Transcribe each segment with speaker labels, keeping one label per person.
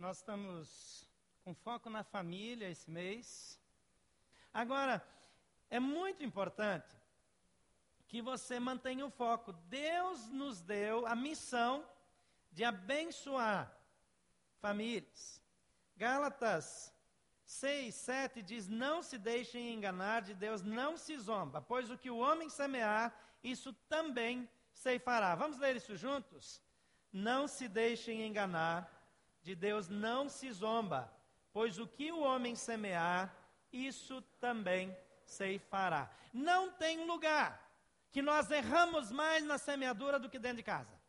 Speaker 1: Nós estamos com foco na família esse mês. Agora, é muito importante que você mantenha o foco. Deus nos deu a missão de abençoar famílias. Gálatas 6, 7 diz: Não se deixem enganar de Deus, não se zomba, pois o que o homem semear, isso também ceifará. Vamos ler isso juntos? Não se deixem enganar de Deus não se zomba, pois o que o homem semear, isso também ceifará. Não tem lugar que nós erramos mais na semeadura do que dentro de casa.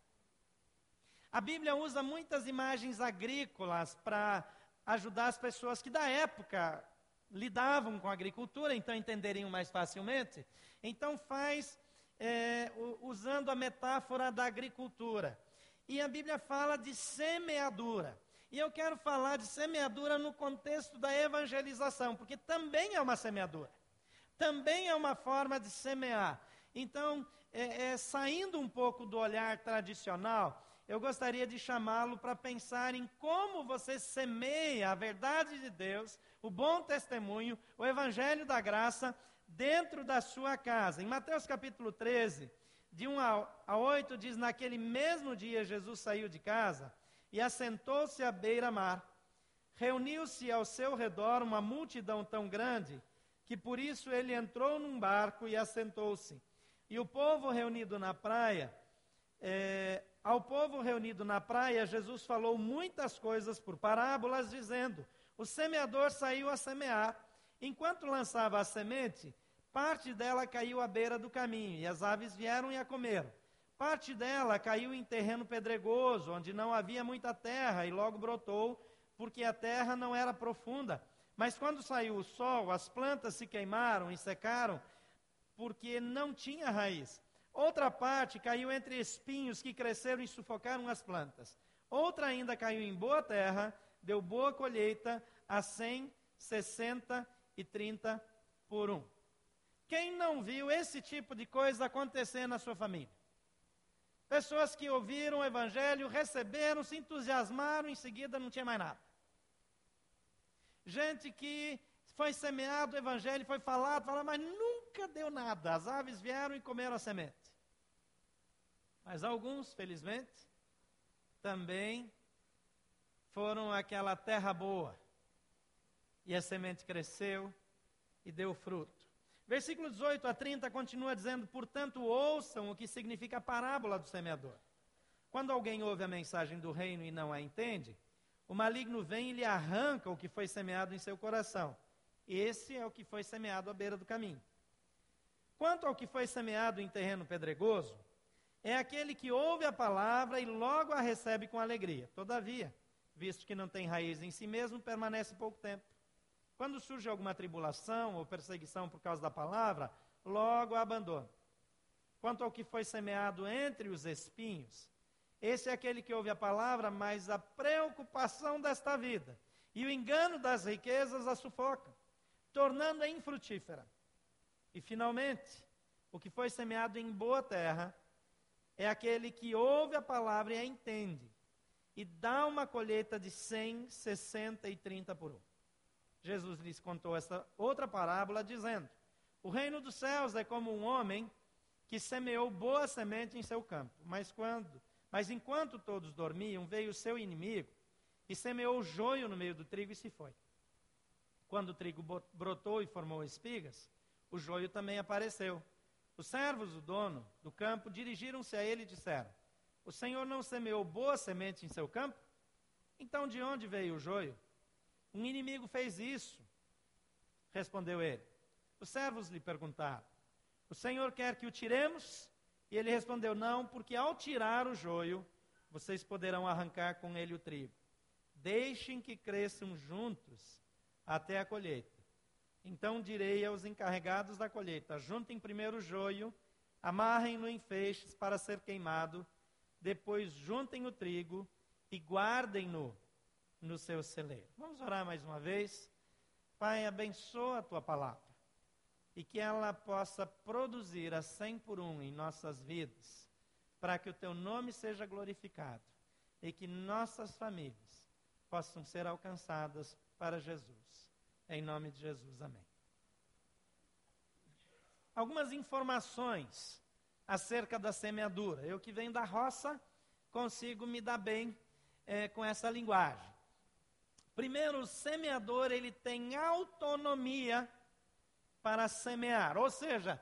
Speaker 1: A Bíblia usa muitas imagens agrícolas para ajudar as pessoas que da época lidavam com a agricultura, então entenderiam mais facilmente. Então faz é, usando a metáfora da agricultura. E a Bíblia fala de semeadura. E eu quero falar de semeadura no contexto da evangelização, porque também é uma semeadura. Também é uma forma de semear. Então, é, é, saindo um pouco do olhar tradicional, eu gostaria de chamá-lo para pensar em como você semeia a verdade de Deus, o bom testemunho, o evangelho da graça dentro da sua casa. Em Mateus capítulo 13, de 1 a 8, diz: Naquele mesmo dia Jesus saiu de casa e assentou-se à beira-mar. Reuniu-se ao seu redor uma multidão tão grande que por isso ele entrou num barco e assentou-se. E o povo reunido na praia, é, ao povo reunido na praia, Jesus falou muitas coisas por parábolas, dizendo: O semeador saiu a semear. Enquanto lançava a semente, parte dela caiu à beira do caminho, e as aves vieram e a comeram. Parte dela caiu em terreno pedregoso, onde não havia muita terra, e logo brotou, porque a terra não era profunda. Mas quando saiu o sol, as plantas se queimaram e secaram, porque não tinha raiz. Outra parte caiu entre espinhos que cresceram e sufocaram as plantas. Outra ainda caiu em boa terra, deu boa colheita a 100, 60 e 30 por um. Quem não viu esse tipo de coisa acontecer na sua família? Pessoas que ouviram o evangelho, receberam, se entusiasmaram, em seguida não tinha mais nada. Gente que foi semeado o evangelho, foi falado, falado, mas nunca deu nada. As aves vieram e comeram a semente. Mas alguns, felizmente, também foram aquela terra boa. E a semente cresceu e deu fruto. Versículo 18 a 30 continua dizendo: Portanto, ouçam o que significa a parábola do semeador. Quando alguém ouve a mensagem do reino e não a entende, o maligno vem e lhe arranca o que foi semeado em seu coração. Esse é o que foi semeado à beira do caminho. Quanto ao que foi semeado em terreno pedregoso, é aquele que ouve a palavra e logo a recebe com alegria. Todavia, visto que não tem raiz em si mesmo, permanece pouco tempo. Quando surge alguma tribulação ou perseguição por causa da palavra, logo a abandona. Quanto ao que foi semeado entre os espinhos, esse é aquele que ouve a palavra, mas a preocupação desta vida e o engano das riquezas a sufoca, tornando-a infrutífera. E finalmente, o que foi semeado em boa terra é aquele que ouve a palavra e a entende, e dá uma colheita de 100, 60 e 30 por um. Jesus lhes contou essa outra parábola, dizendo: O reino dos céus é como um homem que semeou boa semente em seu campo. Mas quando, mas enquanto todos dormiam, veio o seu inimigo e semeou joio no meio do trigo e se foi. Quando o trigo brotou e formou espigas, o joio também apareceu. Os servos do dono do campo dirigiram-se a ele e disseram: O Senhor não semeou boa semente em seu campo? Então de onde veio o joio? Um inimigo fez isso. Respondeu ele. Os servos lhe perguntaram: O Senhor quer que o tiremos? E ele respondeu: Não, porque ao tirar o joio, vocês poderão arrancar com ele o trigo. Deixem que cresçam juntos até a colheita. Então direi aos encarregados da colheita: juntem primeiro o joio, amarrem-no em feixes para ser queimado, depois juntem o trigo e guardem-no no seu celeiro. Vamos orar mais uma vez. Pai, abençoa a tua palavra e que ela possa produzir a cem por um em nossas vidas, para que o teu nome seja glorificado e que nossas famílias possam ser alcançadas para Jesus. Em nome de Jesus, amém. Algumas informações acerca da semeadura. Eu que venho da roça, consigo me dar bem é, com essa linguagem. Primeiro, o semeador ele tem autonomia para semear, ou seja,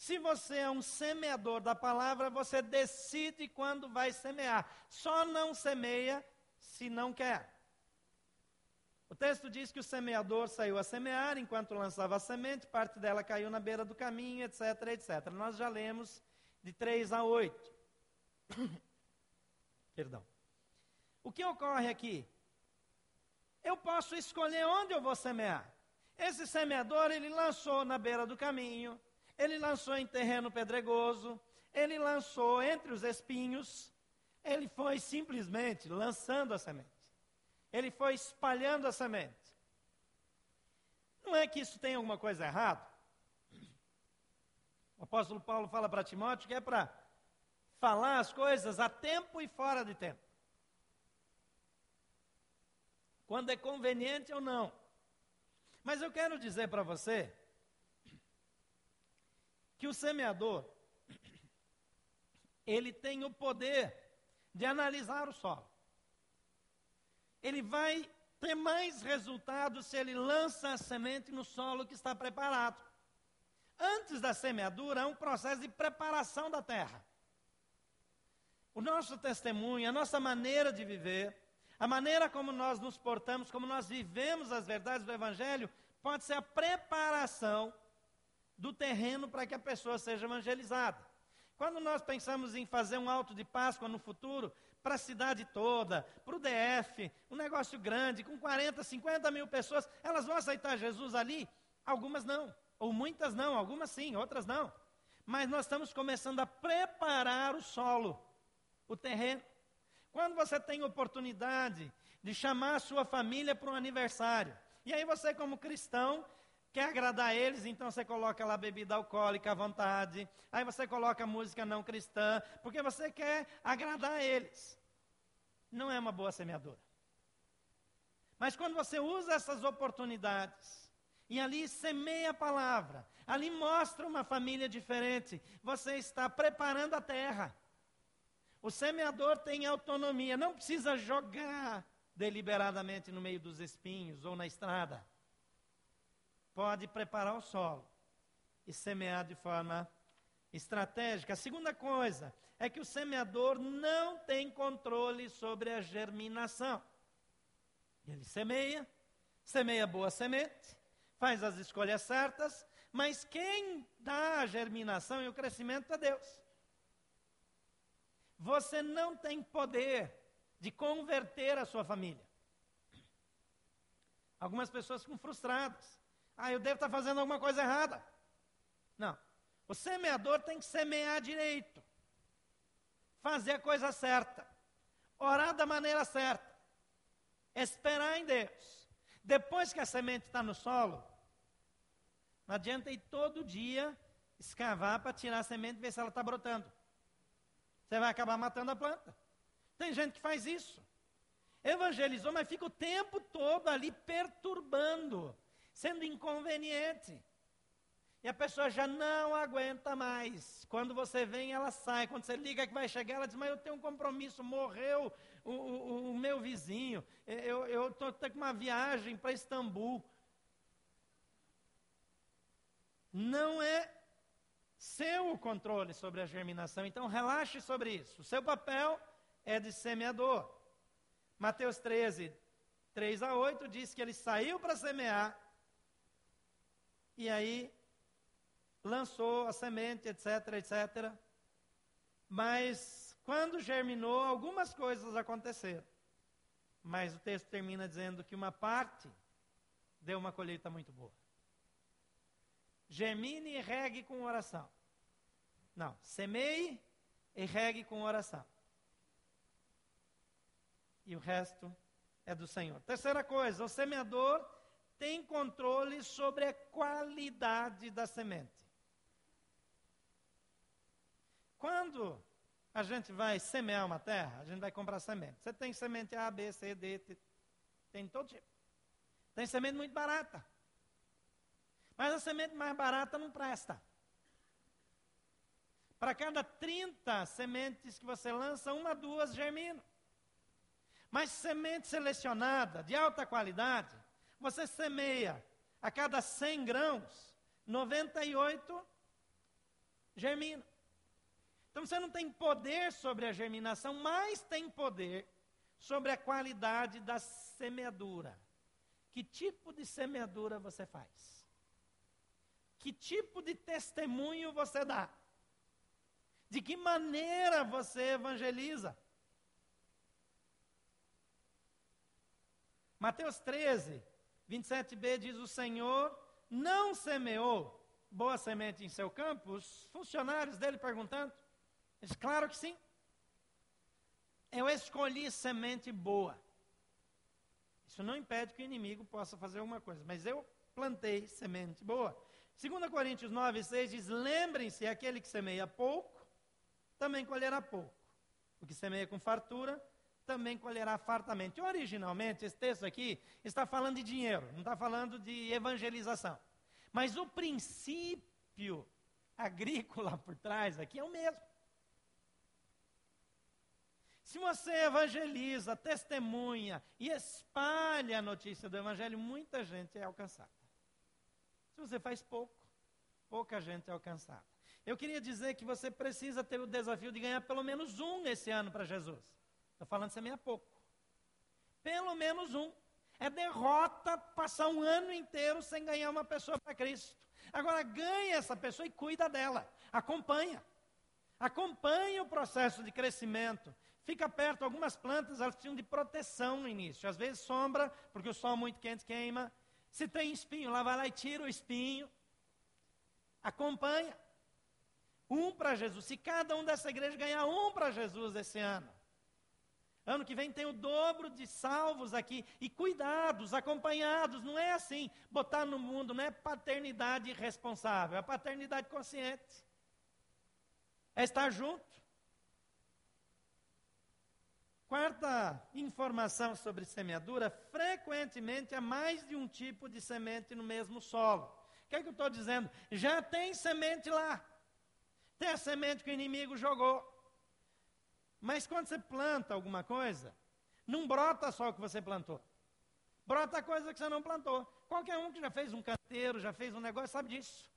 Speaker 1: se você é um semeador da palavra, você decide quando vai semear. Só não semeia se não quer. O texto diz que o semeador saiu a semear enquanto lançava a semente, parte dela caiu na beira do caminho, etc, etc. Nós já lemos de 3 a 8. Perdão. O que ocorre aqui? Eu posso escolher onde eu vou semear. Esse semeador, ele lançou na beira do caminho, ele lançou em terreno pedregoso, ele lançou entre os espinhos, ele foi simplesmente lançando a semente. Ele foi espalhando a semente. Não é que isso tenha alguma coisa errada? O apóstolo Paulo fala para Timóteo que é para falar as coisas a tempo e fora de tempo. Quando é conveniente ou não. Mas eu quero dizer para você que o semeador ele tem o poder de analisar o solo. Ele vai ter mais resultado se ele lança a semente no solo que está preparado. Antes da semeadura, há um processo de preparação da terra. O nosso testemunho, a nossa maneira de viver, a maneira como nós nos portamos, como nós vivemos as verdades do Evangelho, pode ser a preparação do terreno para que a pessoa seja evangelizada. Quando nós pensamos em fazer um alto de Páscoa no futuro, para a cidade toda, para o DF, um negócio grande, com 40, 50 mil pessoas, elas vão aceitar Jesus ali? Algumas não, ou muitas não, algumas sim, outras não. Mas nós estamos começando a preparar o solo, o terreno. Quando você tem oportunidade de chamar a sua família para um aniversário, e aí você, como cristão, quer agradar eles, então você coloca lá bebida alcoólica à vontade, aí você coloca música não cristã, porque você quer agradar eles. Não é uma boa semeadora. Mas quando você usa essas oportunidades, e ali semeia a palavra, ali mostra uma família diferente, você está preparando a terra. O semeador tem autonomia, não precisa jogar deliberadamente no meio dos espinhos ou na estrada pode preparar o solo e semear de forma estratégica. A segunda coisa é que o semeador não tem controle sobre a germinação. Ele semeia, semeia boa semente, faz as escolhas certas, mas quem dá a germinação e o crescimento é Deus. Você não tem poder de converter a sua família. Algumas pessoas ficam frustradas. Ah, eu devo estar fazendo alguma coisa errada. Não. O semeador tem que semear direito. Fazer a coisa certa. Orar da maneira certa. Esperar em Deus. Depois que a semente está no solo, não adianta ir todo dia escavar para tirar a semente e ver se ela está brotando. Você vai acabar matando a planta. Tem gente que faz isso. Evangelizou, mas fica o tempo todo ali perturbando sendo inconveniente. E a pessoa já não aguenta mais. Quando você vem, ela sai. Quando você liga que vai chegar, ela diz: Mas eu tenho um compromisso. Morreu o, o, o meu vizinho. Eu estou com uma viagem para Istambul. Não é seu o controle sobre a germinação. Então, relaxe sobre isso. O seu papel é de semeador. Mateus 13, 3 a 8 diz que ele saiu para semear e aí lançou a semente, etc, etc. Mas quando germinou, algumas coisas aconteceram. Mas o texto termina dizendo que uma parte deu uma colheita muito boa. Germine e regue com oração. Não, semeie e regue com oração. E o resto é do Senhor. Terceira coisa, o semeador tem controle sobre a qualidade da semente. Quando a gente vai semear uma terra, a gente vai comprar semente. Você tem semente A, B, C, D. Tem todo tipo. Tem semente muito barata. Mas a semente mais barata não presta. Para cada 30 sementes que você lança, uma, duas germinam. Mas semente selecionada, de alta qualidade, você semeia a cada 100 grãos, 98 germina. Então você não tem poder sobre a germinação, mas tem poder sobre a qualidade da semeadura. Que tipo de semeadura você faz? Que tipo de testemunho você dá? De que maneira você evangeliza? Mateus 13, 27b diz: O Senhor não semeou boa semente em seu campo? Os funcionários dele perguntando. Diz, claro que sim. Eu escolhi semente boa. Isso não impede que o inimigo possa fazer alguma coisa, mas eu plantei semente boa. 2 Coríntios 9, 6 diz: Lembrem-se, aquele que semeia pouco, também colherá pouco. O que semeia com fartura, também colherá fartamente. Originalmente, esse texto aqui está falando de dinheiro, não está falando de evangelização. Mas o princípio agrícola por trás aqui é o mesmo. Se você evangeliza, testemunha e espalha a notícia do Evangelho, muita gente é alcançada. Se você faz pouco, pouca gente é alcançada. Eu queria dizer que você precisa ter o desafio de ganhar pelo menos um esse ano para Jesus. Estou falando semeia pouco. Pelo menos um. É derrota passar um ano inteiro sem ganhar uma pessoa para Cristo. Agora, ganha essa pessoa e cuida dela. Acompanha. Acompanha o processo de crescimento. Fica perto. Algumas plantas, elas precisam de proteção no início. Às vezes sombra, porque o sol muito quente queima. Se tem espinho, lá vai lá e tira o espinho. Acompanha. Um para Jesus. Se cada um dessa igreja ganhar um para Jesus esse ano, Ano que vem tem o dobro de salvos aqui. E cuidados, acompanhados. Não é assim. Botar no mundo não é paternidade responsável, é paternidade consciente. É estar junto. Quarta informação sobre semeadura: frequentemente há mais de um tipo de semente no mesmo solo. O que é que eu estou dizendo? Já tem semente lá. Tem a semente que o inimigo jogou. Mas quando você planta alguma coisa, não brota só o que você plantou. Brota coisa que você não plantou. Qualquer um que já fez um canteiro, já fez um negócio, sabe disso.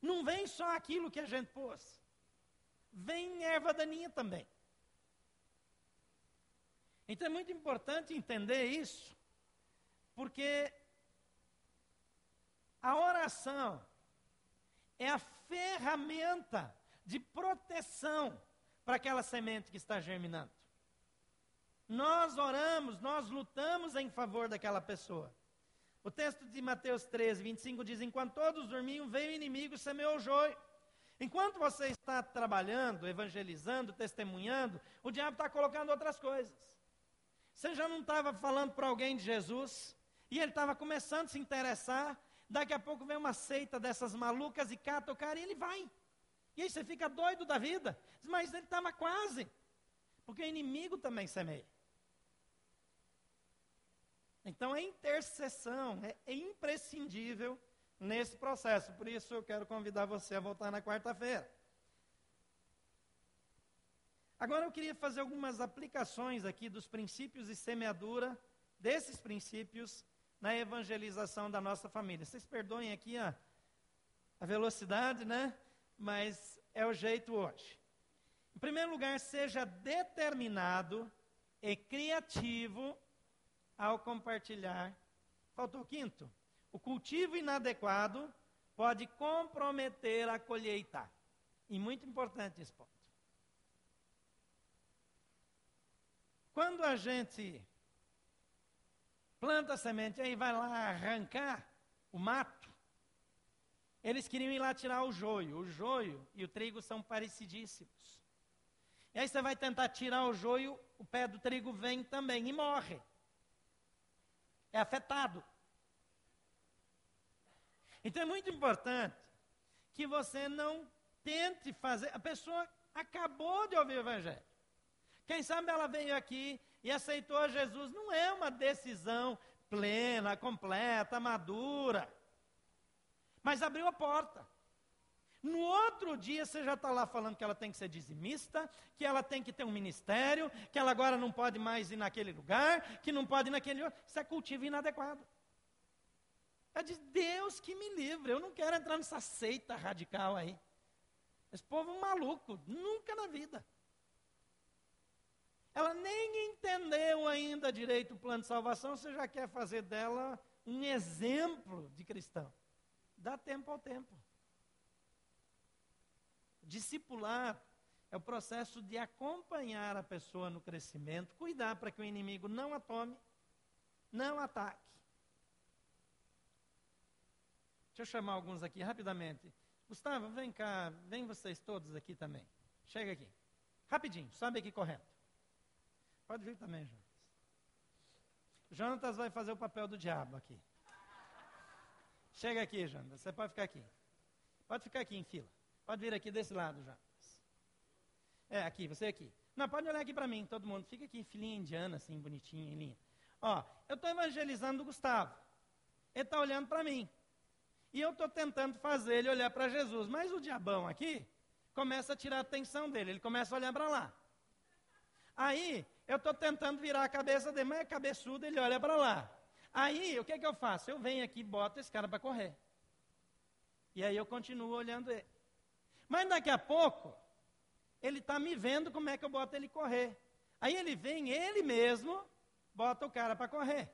Speaker 1: Não vem só aquilo que a gente pôs. Vem erva daninha também. Então é muito importante entender isso, porque a oração é a ferramenta de proteção para aquela semente que está germinando. Nós oramos, nós lutamos em favor daquela pessoa. O texto de Mateus 13, 25 diz: Enquanto todos dormiam, veio o inimigo e semeou o joio. Enquanto você está trabalhando, evangelizando, testemunhando, o diabo está colocando outras coisas. Você já não estava falando para alguém de Jesus, e ele estava começando a se interessar, daqui a pouco vem uma seita dessas malucas e cata o cara e ele vai. E aí você fica doido da vida. Mas ele estava quase. Porque o inimigo também semeia. Então a intercessão é, é imprescindível nesse processo. Por isso eu quero convidar você a voltar na quarta-feira. Agora eu queria fazer algumas aplicações aqui dos princípios de semeadura, desses princípios, na evangelização da nossa família. Vocês perdoem aqui a, a velocidade, né? mas é o jeito hoje. Em primeiro lugar, seja determinado e criativo ao compartilhar. Faltou o quinto. O cultivo inadequado pode comprometer a colheita. E muito importante esse ponto. Quando a gente planta a semente, aí vai lá arrancar o mato, eles queriam ir lá tirar o joio. O joio e o trigo são parecidíssimos. E aí você vai tentar tirar o joio, o pé do trigo vem também e morre. É afetado. Então é muito importante que você não tente fazer. A pessoa acabou de ouvir o Evangelho. Quem sabe ela veio aqui e aceitou Jesus, não é uma decisão plena, completa, madura. Mas abriu a porta. No outro dia você já está lá falando que ela tem que ser dizimista, que ela tem que ter um ministério, que ela agora não pode mais ir naquele lugar, que não pode ir naquele outro. Isso é cultivo inadequado. Ela diz, Deus que me livre, eu não quero entrar nessa seita radical aí. Esse povo maluco, nunca na vida. Ela nem entendeu ainda direito o plano de salvação, você já quer fazer dela um exemplo de cristão. Dá tempo ao tempo. Discipular é o processo de acompanhar a pessoa no crescimento, cuidar para que o inimigo não a tome, não ataque. Deixa eu chamar alguns aqui rapidamente. Gustavo, vem cá, vem vocês todos aqui também. Chega aqui. Rapidinho, sobe aqui correndo. Pode vir também, Jonas. Jonatas vai fazer o papel do diabo aqui. Chega aqui, Jonas. Você pode ficar aqui. Pode ficar aqui em fila. Pode vir aqui desse lado, já. É, aqui, você aqui. Não, pode olhar aqui para mim, todo mundo. Fica aqui, filhinha indiana, assim, bonitinha, em linha. Ó, eu estou evangelizando o Gustavo. Ele está olhando para mim. E eu estou tentando fazer ele olhar para Jesus. Mas o diabão aqui começa a tirar a atenção dele. Ele começa a olhar para lá. Aí, eu estou tentando virar a cabeça dele, mas é cabeçudo, ele olha para lá. Aí, o que, que eu faço? Eu venho aqui e boto esse cara para correr. E aí eu continuo olhando ele. Mas daqui a pouco, ele está me vendo como é que eu boto ele correr. Aí ele vem, ele mesmo, bota o cara para correr.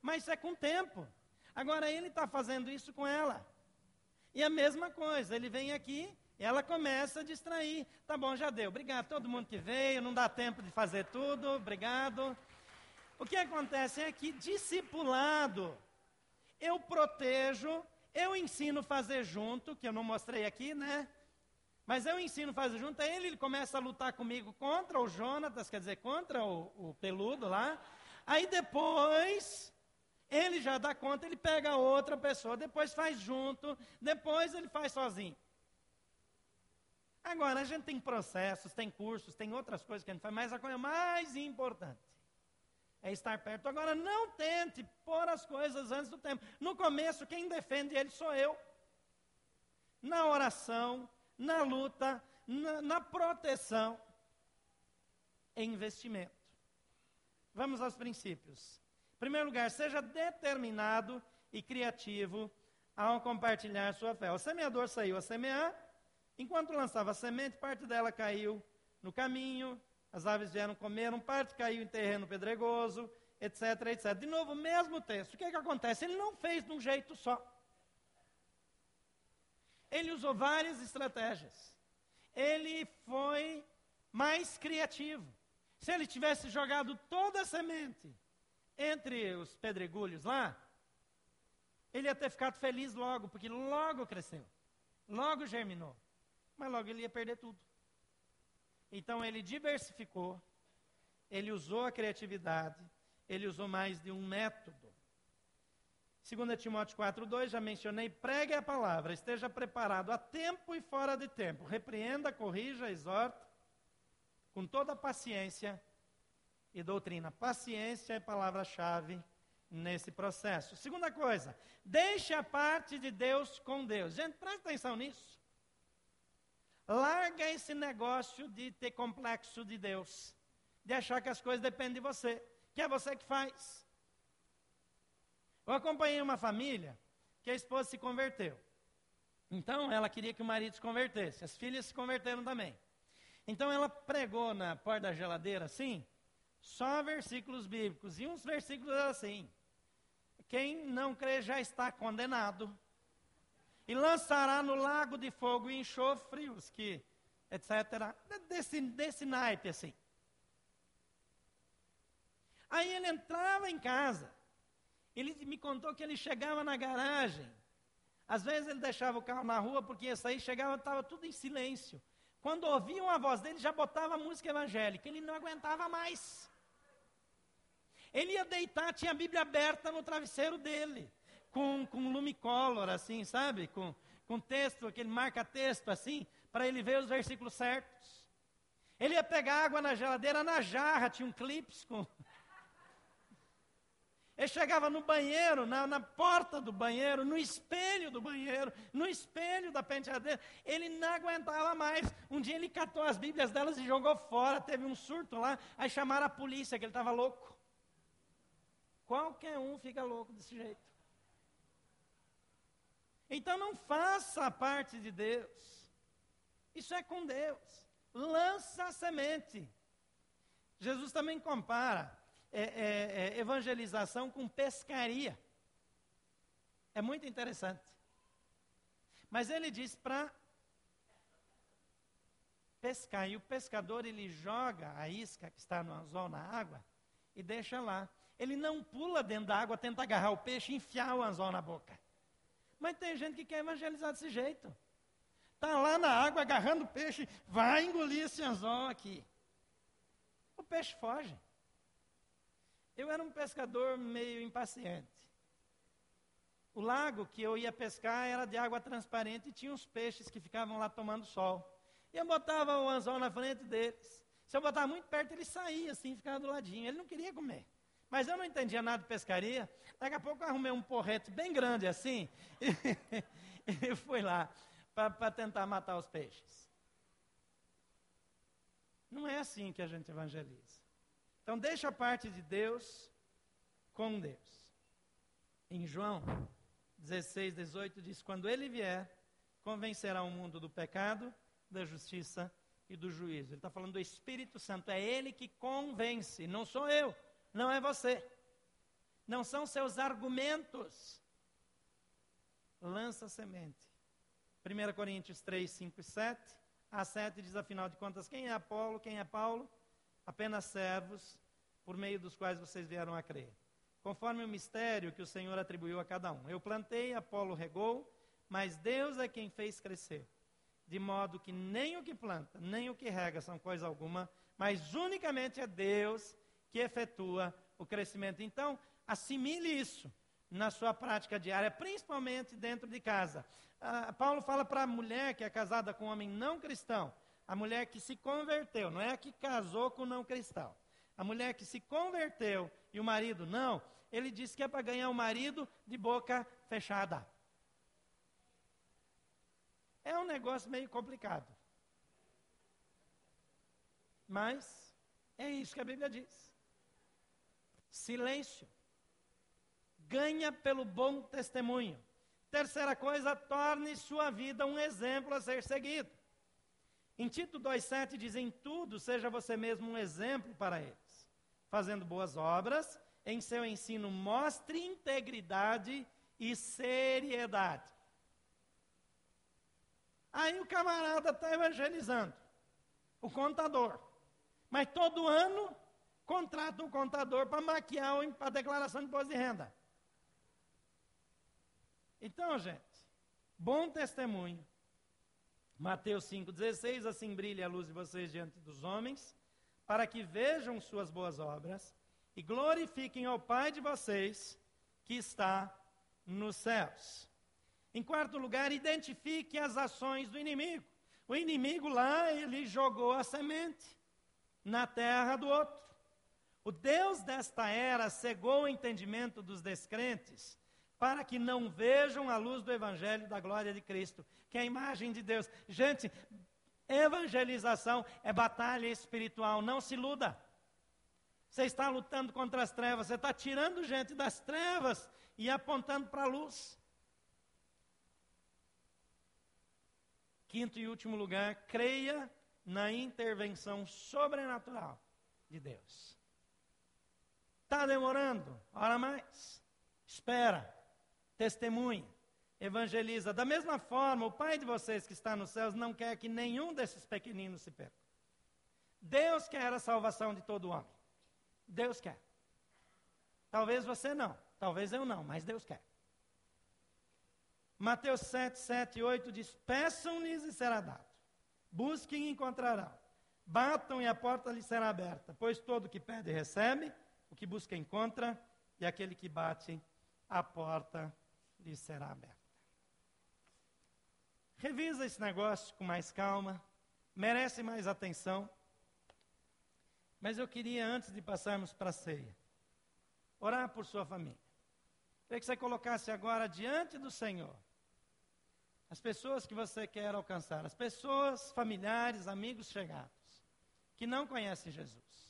Speaker 1: Mas isso é com tempo. Agora ele está fazendo isso com ela. E a mesma coisa, ele vem aqui, ela começa a distrair. Tá bom, já deu. Obrigado a todo mundo que veio, não dá tempo de fazer tudo, obrigado. O que acontece é que, discipulado, eu protejo, eu ensino a fazer junto, que eu não mostrei aqui, né? Mas eu ensino fazer junto, aí ele começa a lutar comigo contra o Jonatas, quer dizer, contra o, o peludo lá. Aí depois, ele já dá conta, ele pega outra pessoa, depois faz junto, depois ele faz sozinho. Agora, a gente tem processos, tem cursos, tem outras coisas que a gente faz, mas a coisa mais importante é estar perto. Agora, não tente pôr as coisas antes do tempo. No começo, quem defende ele sou eu. Na oração, na luta, na, na proteção e investimento. Vamos aos princípios. Em primeiro lugar, seja determinado e criativo ao compartilhar sua fé. O semeador saiu a semear, enquanto lançava semente, parte dela caiu no caminho, as aves vieram comer, um parte caiu em terreno pedregoso, etc, etc. De novo, o mesmo texto. O que, é que acontece? Ele não fez de um jeito só. Ele usou várias estratégias. Ele foi mais criativo. Se ele tivesse jogado toda a semente entre os pedregulhos lá, ele ia ter ficado feliz logo, porque logo cresceu, logo germinou. Mas logo ele ia perder tudo. Então ele diversificou, ele usou a criatividade, ele usou mais de um método. 2 Timóteo 4,2, já mencionei, pregue a palavra, esteja preparado a tempo e fora de tempo. Repreenda, corrija, exorta, com toda paciência e doutrina. Paciência é palavra-chave nesse processo. Segunda coisa, deixe a parte de Deus com Deus. Gente, presta atenção nisso. Larga esse negócio de ter complexo de Deus, de achar que as coisas dependem de você, que é você que faz. Eu acompanhei uma família que a esposa se converteu. Então, ela queria que o marido se convertesse. As filhas se converteram também. Então, ela pregou na porta da geladeira assim, só versículos bíblicos. E uns versículos assim: Quem não crê já está condenado. E lançará no lago de fogo e enxofre os que, etc. Desse, desse naipe assim. Aí ele entrava em casa. Ele me contou que ele chegava na garagem. Às vezes ele deixava o carro na rua porque ia sair, chegava, estava tudo em silêncio. Quando ouviam a voz dele, já botava música evangélica. Ele não aguentava mais. Ele ia deitar, tinha a Bíblia aberta no travesseiro dele, com, com lumicolor, assim, sabe? Com, com texto, aquele marca-texto, assim, para ele ver os versículos certos. Ele ia pegar água na geladeira, na jarra, tinha um clips com. Ele chegava no banheiro, na, na, porta do banheiro, no espelho do banheiro, no espelho da penteadeira. Ele não aguentava mais. Um dia ele catou as Bíblias delas e jogou fora. Teve um surto lá. Aí chamaram a polícia, que ele estava louco. Qualquer um fica louco desse jeito. Então não faça a parte de Deus. Isso é com Deus. Lança a semente. Jesus também compara é, é, é, evangelização com pescaria. É muito interessante. Mas ele diz para pescar. E o pescador ele joga a isca que está no anzol na água e deixa lá. Ele não pula dentro da água, tenta agarrar o peixe e enfiar o anzol na boca. Mas tem gente que quer evangelizar desse jeito. Está lá na água agarrando peixe, vai engolir esse anzol aqui. O peixe foge. Eu era um pescador meio impaciente. O lago que eu ia pescar era de água transparente e tinha uns peixes que ficavam lá tomando sol. E eu botava o anzol na frente deles. Se eu botava muito perto, ele saía assim, ficava do ladinho. Ele não queria comer. Mas eu não entendia nada de pescaria. Daqui a pouco eu arrumei um porrete bem grande assim. e fui lá para tentar matar os peixes. Não é assim que a gente evangeliza. Então, deixa a parte de Deus com Deus. Em João 16, 18 diz: Quando ele vier, convencerá o mundo do pecado, da justiça e do juízo. Ele está falando do Espírito Santo, é ele que convence, não sou eu, não é você. Não são seus argumentos. Lança semente. 1 Coríntios 3, 5 e 7. A 7 diz, afinal de contas, quem é Apolo, quem é Paulo? apenas servos, por meio dos quais vocês vieram a crer. Conforme o mistério que o Senhor atribuiu a cada um. Eu plantei, Apolo regou, mas Deus é quem fez crescer. De modo que nem o que planta, nem o que rega são coisa alguma, mas unicamente é Deus que efetua o crescimento. Então, assimile isso na sua prática diária, principalmente dentro de casa. Ah, Paulo fala para a mulher que é casada com um homem não cristão: a mulher que se converteu, não é a que casou com o não cristão. A mulher que se converteu e o marido não, ele disse que é para ganhar o marido de boca fechada. É um negócio meio complicado. Mas é isso que a Bíblia diz. Silêncio. Ganha pelo bom testemunho. Terceira coisa, torne sua vida um exemplo a ser seguido. Em Tito 2,7 diz: Em tudo seja você mesmo um exemplo para eles, fazendo boas obras, em seu ensino mostre integridade e seriedade. Aí o camarada está evangelizando, o contador. Mas todo ano contrata um contador para maquiar a declaração de imposto de renda. Então, gente, bom testemunho, Mateus 5,16: Assim brilhe a luz de vocês diante dos homens, para que vejam suas boas obras e glorifiquem ao Pai de vocês que está nos céus. Em quarto lugar, identifique as ações do inimigo. O inimigo lá, ele jogou a semente na terra do outro. O Deus desta era cegou o entendimento dos descrentes para que não vejam a luz do Evangelho da glória de Cristo, que é a imagem de Deus. Gente, evangelização é batalha espiritual, não se iluda. Você está lutando contra as trevas, você está tirando gente das trevas e apontando para a luz. Quinto e último lugar, creia na intervenção sobrenatural de Deus. Está demorando? Ora mais. Espera testemunha, evangeliza. Da mesma forma, o Pai de vocês que está nos céus não quer que nenhum desses pequeninos se perca. Deus quer a salvação de todo homem. Deus quer. Talvez você não, talvez eu não, mas Deus quer. Mateus 7, 7 e 8 diz: Peçam-lhes e será dado, busquem e encontrarão, batam e a porta lhes será aberta, pois todo que pede recebe, o que busca encontra, e aquele que bate, a porta lhe será aberta. Revisa esse negócio com mais calma, merece mais atenção. Mas eu queria, antes de passarmos para a ceia, orar por sua família. Queria que você colocasse agora diante do Senhor as pessoas que você quer alcançar, as pessoas, familiares, amigos chegados, que não conhecem Jesus.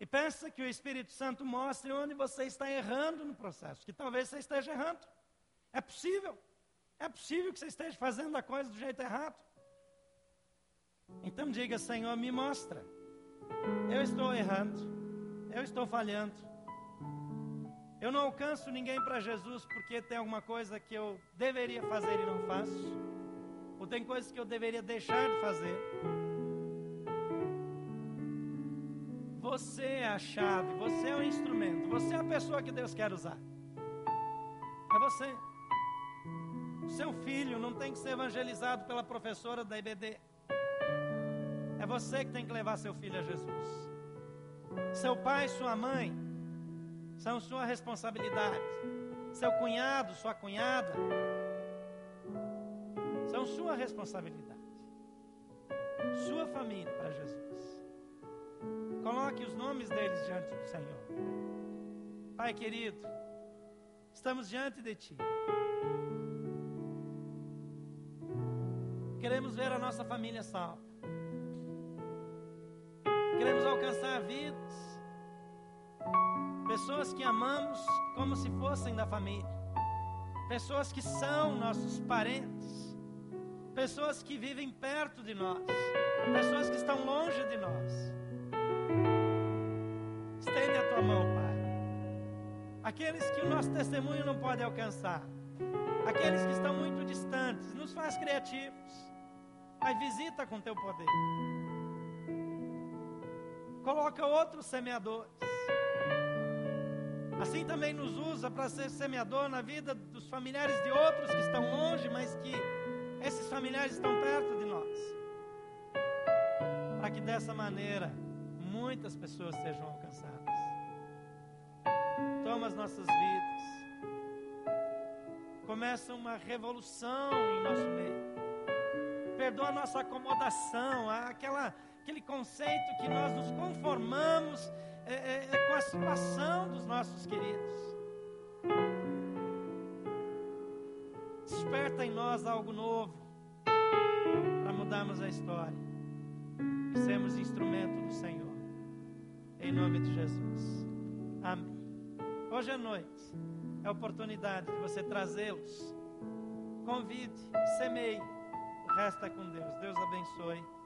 Speaker 1: E peça que o Espírito Santo mostre onde você está errando no processo, que talvez você esteja errando. É possível. É possível que você esteja fazendo a coisa do jeito errado. Então diga, Senhor, me mostra. Eu estou errando. Eu estou falhando. Eu não alcanço ninguém para Jesus porque tem alguma coisa que eu deveria fazer e não faço. Ou tem coisas que eu deveria deixar de fazer. Você é a chave, você é o instrumento, você é a pessoa que Deus quer usar. É você. O seu filho não tem que ser evangelizado pela professora da IBD. É você que tem que levar seu filho a Jesus. Seu pai, sua mãe, são sua responsabilidade. Seu cunhado, sua cunhada, são sua responsabilidade. Sua família para Jesus. Coloque os nomes deles diante do Senhor. Pai querido, estamos diante de Ti. Queremos ver a nossa família salva. Queremos alcançar vidas. Pessoas que amamos como se fossem da família. Pessoas que são nossos parentes. Pessoas que vivem perto de nós. Pessoas que estão longe de nós. Tua mão, Pai. Aqueles que o nosso testemunho não pode alcançar. Aqueles que estão muito distantes. Nos faz criativos. Pai, visita com teu poder. Coloca outros semeadores. Assim também nos usa para ser semeador na vida dos familiares de outros que estão longe, mas que esses familiares estão perto de nós. Para que dessa maneira muitas pessoas sejam alcançadas. Toma as nossas vidas. Começa uma revolução em nosso meio. Perdoa a nossa acomodação, aquela, aquele conceito que nós nos conformamos é, é, é, com a situação dos nossos queridos. Desperta em nós algo novo para mudarmos a história e sermos instrumento do Senhor. Em nome de Jesus. Hoje à noite é a oportunidade de você trazê-los. Convide, semeie. É com Deus. Deus abençoe.